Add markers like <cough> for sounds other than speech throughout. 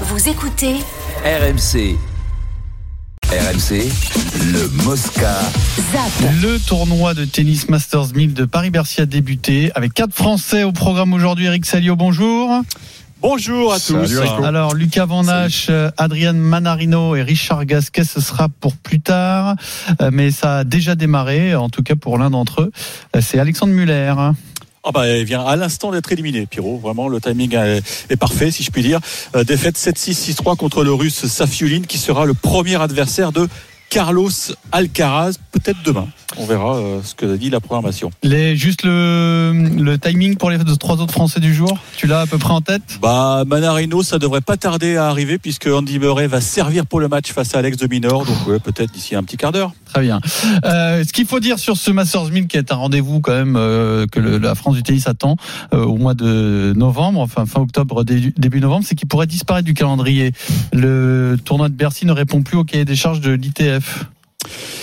Vous écoutez RMC. RMC, le Mosca. ZAP. Le tournoi de tennis Masters 1000 de Paris-Bercy a débuté avec quatre Français au programme aujourd'hui. Eric Salio, bonjour. Bonjour à tous. Alors, Lucas Van Hache, euh, Adrian Manarino et Richard Gasquet, ce sera pour plus tard. Euh, Mais ça a déjà démarré, en tout cas pour l'un d'entre eux. Euh, C'est Alexandre Muller. Ah bah, il vient à l'instant d'être éliminé, Pierrot. Vraiment, le timing est, est parfait, si je puis dire. Euh, défaite 7-6, 6-3 contre le Russe Safiulin, qui sera le premier adversaire de Carlos Alcaraz, peut-être demain. On verra euh, ce que dit la programmation. Les, juste le, le timing pour les trois autres Français du jour, tu l'as à peu près en tête? Bah, Manarino, ça devrait pas tarder à arriver, puisque Andy Murray va servir pour le match face à Alex de Minor. Donc, ouais, peut-être d'ici un petit quart d'heure. Très bien. Euh, ce qu'il faut dire sur ce Masters 1000 qui est un rendez-vous quand même euh, que le- la France du tennis attend euh, au mois de novembre, enfin fin octobre, dé- début novembre, c'est qu'il pourrait disparaître du calendrier. Le tournoi de Bercy ne répond plus au cahier des charges de l'ITF.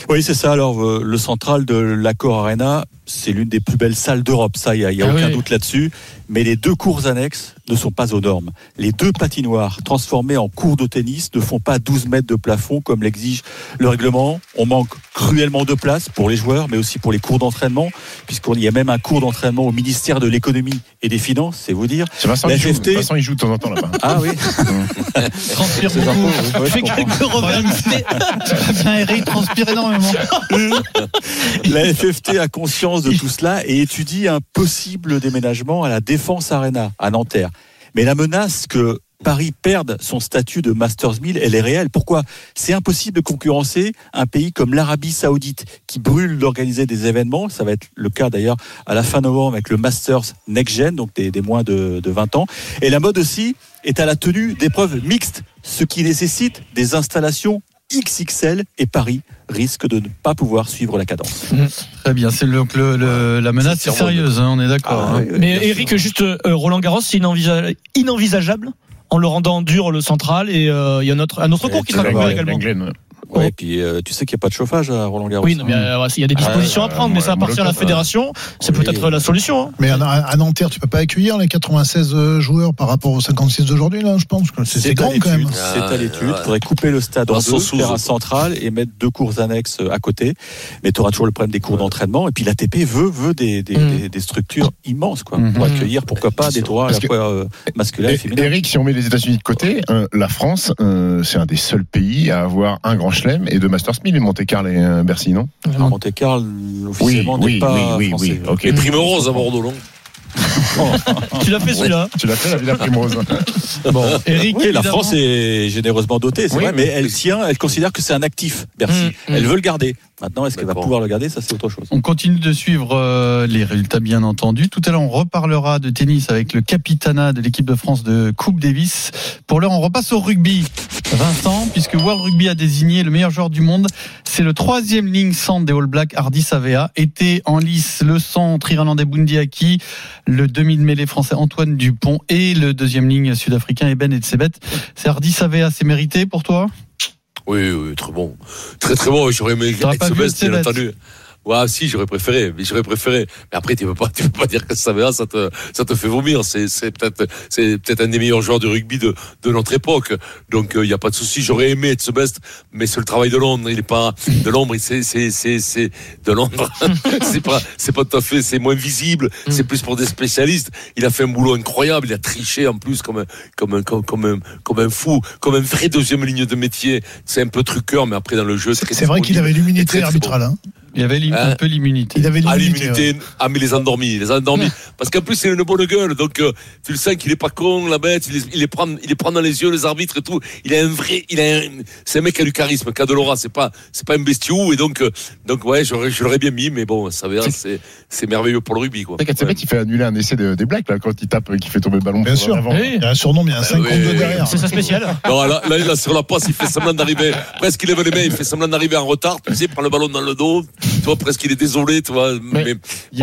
Oui, c'est ça. Alors, euh, le central de l'Accor Arena, c'est l'une des plus belles salles d'Europe. Ça, il n'y a, il y a Ah aucun oui. doute là-dessus. Mais les deux cours annexes ne sont pas aux normes. Les deux patinoires transformées en cours de tennis ne font pas 12 mètres de plafond comme l'exige le règlement. On manque cruellement de place pour les joueurs, mais aussi pour les cours d'entraînement, puisqu'il y a même un cours d'entraînement au ministère de l'économie et des finances, c'est vous dire. C'est Vincent, La il joue. FFT. Vincent, il joue de temps en temps là-bas. Ah oui, <laughs> Transpire beaucoup. Fais quelques revers. <laughs> Bien, transpire énormément. La FFT a conscience de tout cela et étudie un possible déménagement à la Défense Arena à Nanterre. Mais la menace que Paris perde son statut de Masters 1000, elle est réelle. Pourquoi? C'est impossible de concurrencer un pays comme l'Arabie Saoudite qui brûle d'organiser des événements. Ça va être le cas d'ailleurs à la fin novembre avec le Masters Next Gen, donc des, des moins de, de 20 ans. Et la mode aussi est à la tenue d'épreuves mixtes, ce qui nécessite des installations XXL et Paris risque de ne pas pouvoir suivre la cadence. Très bien, c'est le, le- le- la menace C'est est sérieuse, hein, on est d'accord. Ah, hein. oui, oui, Mais Eric, sûr. juste euh, Roland Garros, c'est inenvisa- inenvisageable en le rendant dur le central et euh, il y a notre, un autre cours qui sera également. Ouais. Et puis euh, tu sais qu'il n'y a pas de chauffage à Roland Garros. Oui, non, mais euh, il y a des dispositions Ah, à prendre, mais ça appartient à la fédération. C'est Oui. peut-être la solution. hein. Mais à, à Nanterre, tu peux pas accueillir les 96 joueurs par rapport aux 56 d'aujourd'hui, là, je pense. C'est grand quand même. l'étude. C'est à l'étude. Il faudrait couper le stade en deux, faire un central et mettre deux cours annexes à côté. Mais tu auras toujours le problème des cours d'entraînement. Et puis l'ATP veut, veut des, des, Mm. des, des structures immenses quoi, Mhm. pour accueillir, pourquoi pas, des droits à la fois euh, masculins et Et- féminins. Eric, si on met les États-Unis de côté, euh, la France, euh, c'est un des seuls pays à avoir un grand chelem et deux Masters 1000 et Monte-Carlo et euh, Bercy, non? Monte Carlo, officiellement, n'est pas oui, oui, français. oui. Ok. Et Prime Rose à Bordeaux, non? <laughs> Tu l'as fait celui-là? Tu l'as fait la Villa Primrose. <laughs> Bon, Eric, Oui, la France est généreusement dotée, c'est Oui, vrai, mais mais- elle tient, elle considère que c'est un actif, Bercy. Mm, mm. Elle veut le garder. Maintenant, est-ce qu'elle va pouvoir le garder? Ça, c'est autre chose. On continue de suivre euh, les résultats, bien entendu. Tout à l'heure, on reparlera de tennis avec le capitana de l'équipe de France de Coupe Davis. Pour l'heure, on repasse au rugby. Vincent, puisque World Rugby a désigné le meilleur joueur du monde. C'est le troisième ligne centre des All Blacks, Hardy Savea. Était en lice le centre irlandais Bundy Aki, le demi de mêlée français Antoine Dupont et le deuxième ligne sud-africain Eben Etzebet. C'est Hardy Savea, c'est mérité pour toi? Oui, oui, très bon. Très, très bon. J'aurais aimé être vu best, bien entendu. Ouais, si, j'aurais préféré, mais j'aurais préféré. Mais après, tu peux pas, <laughs> tu peux pas dire que ça va, ça te, ça te fait vomir. C'est, c'est peut-être, c'est peut-être un des meilleurs joueurs de rugby de, de notre époque. Donc, il y a pas de souci. J'aurais aimé être ce best, mais c'est le travail de Londres. Il est pas, de l'ombre, c'est, c'est, c'est, c'est, de Londres. <laughs> c'est pas, c'est pas tout à fait, c'est moins visible. C'est plus pour des spécialistes. Il a fait un boulot incroyable. Il a triché en plus comme un, comme un, comme, comme un, comme un fou, comme un vrai deuxième ligne de métier. C'est un peu truqueur, mais après, dans le jeu, C'est vrai qu'il avait très arbitrale. hein. Il avait lim- un Hein peu l'immunité. Il avait à l'immunité. l'immunité, ah mais les endormis, les endormis. Parce qu'en plus c'est une bonne gueule, donc euh, tu le sens qu'il est pas con, la bête, il, les prend, il les prend dans les yeux les arbitres et tout. Il a un vrai, il a, un- c'est un mec qui a du charisme, qui a de l'aura, c'est pas, c'est pas un bestiou et donc, euh, donc ouais, je l'aurais bien mis, mais bon, ça va, c'est, c'est merveilleux pour le rugby quoi. C'est fait annuler un essai de- des Blacks là, quand il tape, et qu'il fait tomber le ballon. Bien sûr. l'avant. Oui. Il y a un surnom, mais il y a un 52 oui, derrière. C'est sa spéciale. <laughs> Non, là, là, a sur la passe, il fait semblant d'arriver, presque il lève les mains, il fait semblant d'arriver en retard, tu sais, il prend le ballon dans le dos, tu vois, presque il est désolé, tu vois. Mais,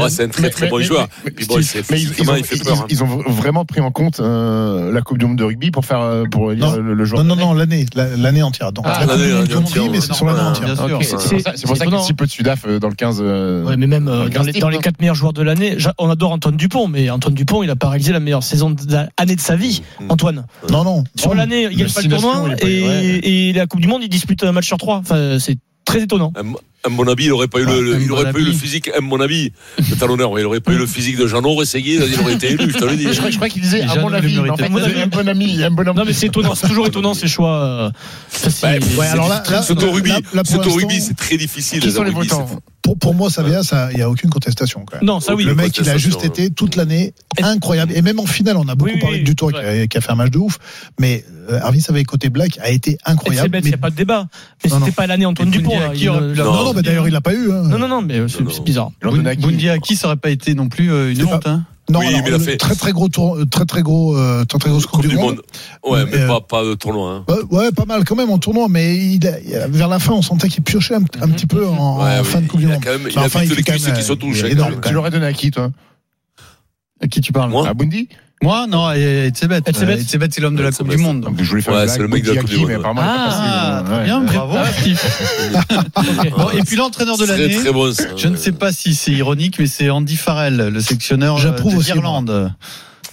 c'est un très Mais- très mais- bon mais- joueur. mais- Puis bon, Steve, mais ils, ont, il fait peur. ils- hein. ils ont vraiment pris en compte euh, la Coupe du Monde de rugby pour faire euh, pour dire Non. le, le joueur. Non, non, non, l'année, la- l'année entière. Donc, Ah, l'année, entière, mais c'est sur l'année entière. pour ça, qu'il y a si peu de Sudaf euh, dans le 15. euh, Ouais, mais même Dans dans, les, dans les quatre meilleurs joueurs de l'année, on adore Antoine Dupont, mais Antoine Dupont, il a pas réalisé la meilleure saison de l'année de sa vie. Mm. Antoine, Non, non. sur l'année, il gagne pas le tournoi et, la Coupe du Monde, il dispute un match sur trois. Enfin, c'est très étonnant. Un, un bon avis, il aurait pas eu le, il aurait bon pas eu le physique, un bon avis, le talonneur, mais il aurait pas eu le physique de Jeannot Rességuier, il aurait été élu, je te le dis. Je crois, je crois qu'il disait à mon avis, en fait, un bon ami, un bon ami. Non, mais c'est étonnant, c'est toujours étonnant ces choix. euh. Bah, Ouais, alors là, C'est au rugby, c'est très difficile. Qui sont les votants? Pour, pour moi, ça vient, ça, il n'y a aucune contestation. Quand même. non, ça oui. le mec, il a juste été toute l'année incroyable. Et même en finale, on a beaucoup Oui, parlé oui, du tour qui, a, qui a fait un match de ouf. Mais euh, Arvis avec côté Black a été incroyable. bête, il Mais- n'y a pas de débat. Mais c'était pas l'année Antoine Dupont. Pu non, non, mais d'ailleurs, il l'a pas eu. hein. Non, non, non, mais c'est bizarre. À qui Bundy à qui ça aurait pas été non plus euh, une honte. Non, Oui, alors, mais il a le fait- très très gros tour, euh, très très gros, euh, très très grosse coupe, Coupe du monde. Ouais, mais Euh, pas, pas de tournoi. Hein. Bah, ouais, pas mal quand même en tournoi, mais il a- vers la fin, on sentait qu'il piochait un, un Mhm. petit peu en, Ouais, en oui, fin de Coupe du il a Monde. quand même, il Enfin, a enfin, vite il les fait quand cuisses même, qui se touchent. Tu l'aurais donné à qui, toi? À qui tu parles? Moi? À Bundy Moi, non, et Etzebet. Etzebet. Euh, Etzebet, c'est l'homme de la Coupe du Monde. Donc, Je voulais faire Ouais, c'est le mec de la Coupe du Monde, mais ouais. apparemment, il est pas passé, Ah, très bien, bravo Steve. <laughs> Bon, et puis l'entraîneur de l'année, très bon. ça. je ne sais pas si c'est ironique, mais c'est Andy Farrell, le sectionneur euh, J'approuve de aussi, l'Irlande.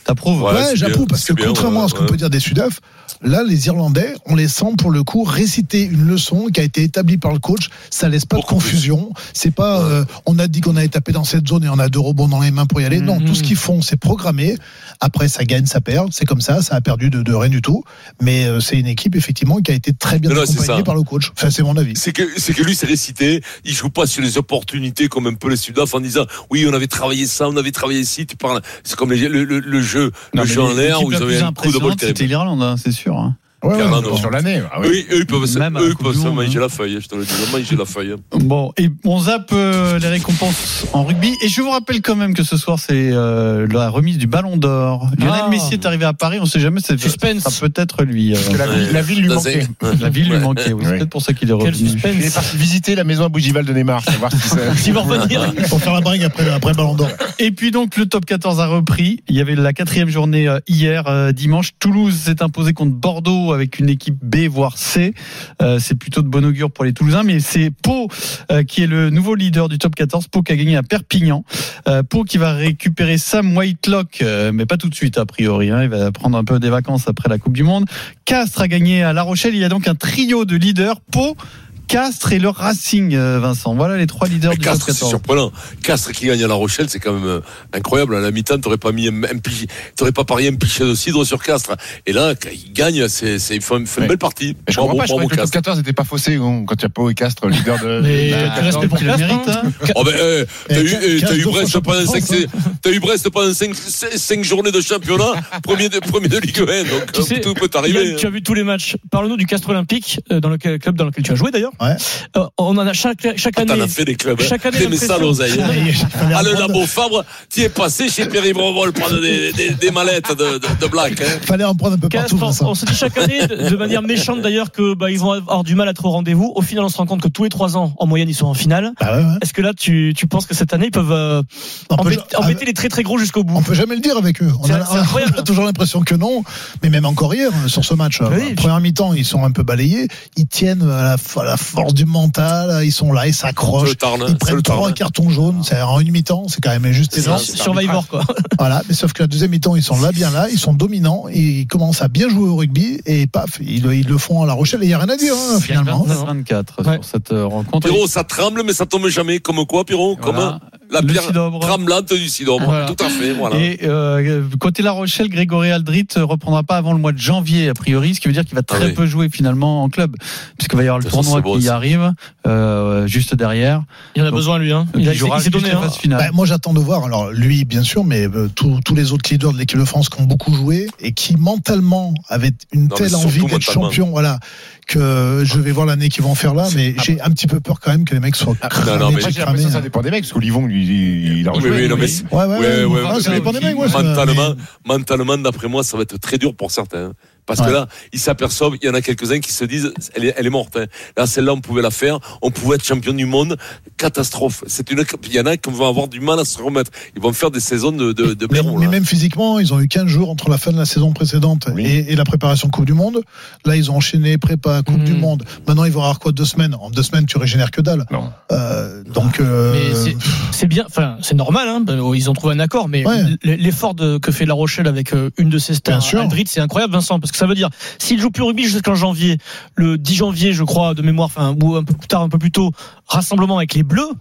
T'approuves? Ouais, Ouais, c'est j'approuve parce que c'est contrairement à ce qu'on peut dire des Sudaf, là, les Irlandais, on les sent pour le coup réciter une leçon qui a été établie par le coach. Ça laisse pas Beaucoup de confusion. C'est pas, euh, on a dit qu'on allait taper dans cette zone et on a deux rebonds dans les mains pour y aller. Non, Mhm. tout ce qu'ils font, c'est programmé. Après, ça gagne, ça perd. C'est comme ça. Ça a perdu de, de rien du tout. Mais euh, c'est une équipe effectivement qui a été très bien Non, accompagnée par le coach. Enfin, c'est mon avis. C'est que, c'est que lui, c'est récité. Il joue pas sur les opportunités comme un peu les Sudaf en disant, oui, on avait travaillé ça, on avait travaillé ici. Tu parles, c'est comme les- le, le, le jeu, Non, le jeu en l'air où ils avaient un coup de bol C'était l'Irlande, hein, c'est sûr. Hein. Ouais, ouais. Sur l'année. ah oui. Eux, ils peuvent, Même eux, ils peuvent se manger hein. la feuille, je te le dis, manger la feuille. hein. Bon, et on zappe euh, les récompenses en rugby. Et je vous rappelle quand même que ce soir, c'est euh, la remise du Ballon d'Or. Lionel Ah. Messi est arrivé à Paris, on sait jamais, c'est Suspense. ça peut être lui. euh, Parce que la, Ouais. la ville lui manquait. la ville lui manquait, oui, c'est peut-être pour ça qu'il est Quel revenu. Il est parti visiter la maison à Bougival de Neymar, savoir si va revenir. Pour faire la bringue après, après le Ballon d'Or. Et puis donc le top 14 a repris. Il y avait la quatrième journée euh, hier euh, dimanche. Toulouse s'est imposé contre Bordeaux avec une équipe B voire C. Euh, c'est plutôt de bon augure pour les Toulousains, mais c'est Pau euh, qui est le nouveau leader du top 14. Pau qui a gagné à Perpignan. Euh, Pau qui va récupérer Sam Whitelock, euh, mais pas tout de suite a priori. hein. Il va prendre un peu des vacances après la Coupe du Monde. Castres a gagné à La Rochelle. Il y a donc un trio de leaders. Pau Castres et le Racing, euh, Vincent. Voilà les trois leaders Mais du Castres, c'est 14. surprenant. Castres qui gagne à La Rochelle, c'est quand même euh, incroyable. À la mi-temps, t'aurais pas mis un, un pichet- t'aurais pas parié un pichet de cidre sur Castres. Et là, quand il gagne, c'est, c'est, il fait, une Ouais. belle partie. Mais je comprends pas, je que le top 14 n'était pas faussé bon, quand il y a Pau et Castres, leader de. <laughs> Mais de- tu respect pour le Castres, mérite, hein. hein. Oh ben, eh, t'as eu, eh, t'as eu Brest pendant champion de 5, France, t'as eu Brest pendant 5, 5 journées de championnat, premier de, premier de Ligue 1. Donc, Tu euh, sais, tout peut Yann, arriver. tu as vu tous les matchs. Parle-nous du Castres Olympique, dans lequel, club dans lequel tu as joué d'ailleurs. Ouais. Euh, on en a chaque, chaque T'en année. as fait des clubs. hein. Chaque année, T'aimais ça, l'oseille. Ah, le labo Fabre, tu es passé chez Perry Brevol prendre des, des, des mallettes de, de, de black. Hein. fallait en prendre un peu partout. On, se dit chaque année, de, de manière méchante d'ailleurs, que bah, ils vont avoir du mal à être au rendez-vous. Au final, on se rend compte que tous les trois ans, en moyenne, ils sont en finale. Bah ouais, ouais. Est-ce que là, tu, tu penses que cette année, ils peuvent euh, peut- embêter, ah, les très très gros jusqu'au bout? On peut jamais le dire avec eux. On C'est- a, on a <laughs> toujours l'impression que non. Mais même encore hier, euh, sur ce match, Oui. première mi-temps, ils sont un peu balayés. Ils tiennent à la, à la force du mental. Ils sont là, ils s'accrochent. Ils prennent trois cartons jaunes. C'est en une mi-temps, c'est quand même juste énorme. Survivor, quoi. <laughs> Voilà. Mais sauf que la deuxième mi-temps, ils sont là, bien là. Ils sont dominants. Ils commencent à bien jouer au rugby. Et paf, ils, ils le font à La Rochelle. Et il n'y a rien à dire, hein, finalement. 24 Ouais. sur cette euh, rencontre. Pierrot, ça tremble, mais ça tombe jamais. Comme quoi, Pierrot? Comme Voilà. La Le pierre tremblante du. Voilà. Tout à fait, voilà. Et euh, côté La Rochelle, Grégory Aldrit euh, reprendra pas avant le mois de janvier a priori, ce qui veut dire qu'il va très Ah oui. peu jouer finalement en club, puisqu'il va y avoir le tournoi qui aussi. arrive euh, juste derrière. Il en a Donc, besoin, lui. Hein. Il, a, il jouera s'est donné. Hein. phase finale. Bah, moi, j'attends de voir. Alors, lui, bien sûr, mais euh, tous les autres leaders de l'équipe de France qui ont beaucoup joué et qui mentalement avaient une Non, telle envie d'être champion, voilà, que je vais voir l'année qu'ils vont faire là. Mais j'ai un petit peu peur quand même que les mecs soient cramés. non, mais ça hein. dépend des mecs, parce qu'Olivon, lui, il il a Oui, rejoué. oui, non, mais Ouais, ouais, Ouais, ouais. ouais, ouais, ça, mentalement, mentalement, d'après moi, ça va être très dur pour certains. Parce que là, ils s'aperçoivent, il y en a quelques-uns qui se disent, elle est, elle est morte. hein. Là, celle-là, on pouvait la faire. On pouvait être champion du monde. Catastrophe. C'est une, il y en a qui vont avoir du mal à se remettre. Ils vont faire des saisons de, de, de Mais, blaireau, mais là. même physiquement, ils ont eu 15 jours entre la fin de la saison précédente Oui. et, et la préparation Coupe du Monde. Là, ils ont enchaîné prépa Coupe du Monde. Maintenant, ils vont avoir quoi deux semaines? En deux semaines, tu régénères que dalle. Non. Euh, donc, euh, Mais c'est- bien, enfin c'est normal, hein, ben, ils ont trouvé un accord, mais Ouais. l'effort que fait La Rochelle avec euh, une de ses stars. Aldrit, c'est incroyable, Vincent, parce que ça veut dire s'il joue plus au rugby jusqu'en janvier, le 10 janvier, je crois, de mémoire, enfin ou un peu plus tard, un peu plus tôt, rassemblement avec les Bleus.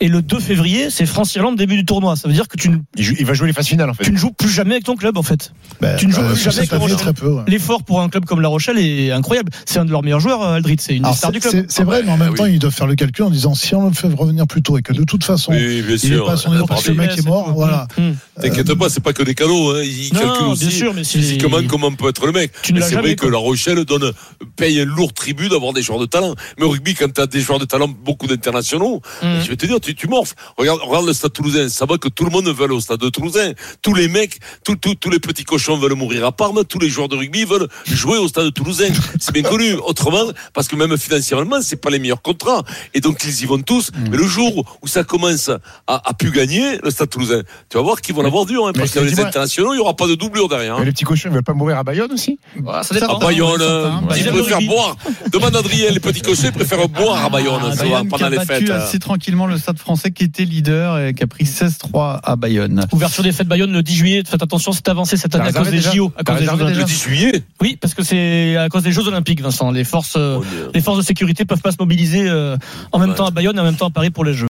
Et le 2 février, c'est France-Irlande, début du tournoi. Ça veut dire que tu ne, Il, joue- il va jouer les phases finales en fait. tu ne joues plus jamais avec ton club, en fait. ben, tu ne joues euh, plus jamais avec année, le très peu. ouais. L'effort pour un club comme La Rochelle est incroyable. C'est un de leurs meilleurs joueurs, euh, Aldrit. C'est une des Alors, stars c'est du club. c'est- c'est vrai, mais en même oui. temps, ils doivent faire le calcul en disant si on le fait revenir plus tôt et que de toute façon, Oui, bien il n'est sûr. pas à son niveau parce que le mec est mort, voilà. Hum. T'inquiète pas, c'est pas que des cadeaux. Hein. Ils Non, calculent bien aussi sûr, mais c'est- physiquement comment peut être le mec. C'est vrai que. La Rochelle donne, paye un lourd tribut d'avoir des joueurs de talent. Mais au rugby, quand tu as des joueurs de talent, beaucoup d'internationaux, Hum. je vais te dire, tu, tu morphes. Regarde, regarde le stade toulousain. Ça va que tout le monde veut aller au stade de Toulousain. Tous les mecs, tous les petits cochons veulent mourir à Parme. Tous les joueurs de rugby veulent jouer au stade toulousain. C'est bien connu. Autrement, parce que même financièrement, c'est pas les meilleurs contrats. Et donc, ils y vont tous. Mais le jour où ça commence à, à plus gagner, le stade toulousain, tu vas voir qu'ils vont l'avoir dur. Hein, parce qu'avec les internationaux, il y aura pas de doublure derrière. hein. Mais les petits cochons, ils veulent pas mourir à Bayonne aussi Voilà, ça À dépend. Bayonne, certains, ils préfèrent boire. Demande à Adrien, les petits cochons, ils préfèrent boire à Bayonne, Ah, Bayonne qui pendant a les fêtes. assez tranquillement le Stade Français qui était leader et qui a pris 16-3 à Bayonne. Ouverture des fêtes Bayonne le 10 juillet. Faites attention, c'est avancé cette année à cause des JO, à cause des Jeux Le Olympiques. 10 juillet. Oui, parce que c'est à cause des Jeux Olympiques, Vincent. Les forces, euh, Mon Dieu. les forces de sécurité peuvent pas se mobiliser euh, en même Ouais. temps à Bayonne et en même temps à Paris pour les Jeux.